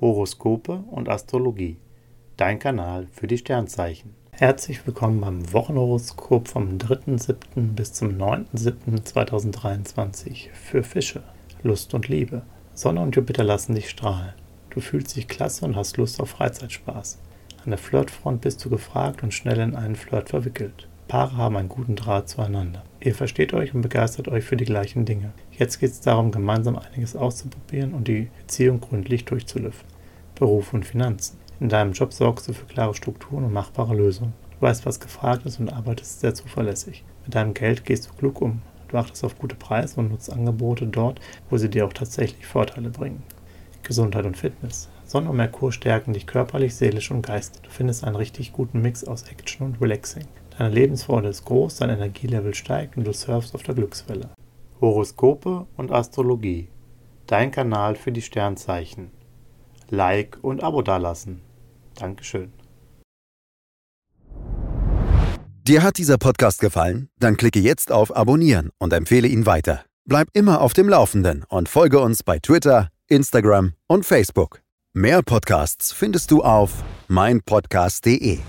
Horoskope und Astrologie. Dein Kanal für die Sternzeichen. Herzlich willkommen beim Wochenhoroskop vom 3.7. bis zum 9.7.2023 für Fische. Lust und Liebe. Sonne und Jupiter lassen dich strahlen. Du fühlst dich klasse und hast Lust auf Freizeitspaß. An der Flirtfront bist du gefragt und schnell in einen Flirt verwickelt. Paare haben einen guten Draht zueinander. Ihr versteht euch und begeistert euch für die gleichen Dinge. Jetzt geht es darum, gemeinsam einiges auszuprobieren und die Beziehung gründlich durchzulüften. Beruf und Finanzen. In deinem Job sorgst du für klare Strukturen und machbare Lösungen. Du weißt, was gefragt ist und arbeitest sehr zuverlässig. Mit deinem Geld gehst du klug um. Du achtest auf gute Preise und nutzt Angebote dort, wo sie dir auch tatsächlich Vorteile bringen. Gesundheit und Fitness. Sonne und Merkur stärken dich körperlich, seelisch und geistig. Du findest einen richtig guten Mix aus Action und Relaxing. Deine Lebensfreude ist groß, dein Energielevel steigt und du surfst auf der Glückswelle. Horoskope und Astrologie. Dein Kanal für die Sternzeichen. Like und Abo dalassen. Dankeschön. Dir hat dieser Podcast gefallen? Dann klicke jetzt auf Abonnieren und empfehle ihn weiter. Bleib immer auf dem Laufenden und folge uns bei Twitter, Instagram und Facebook. Mehr Podcasts findest du auf meinpodcast.de.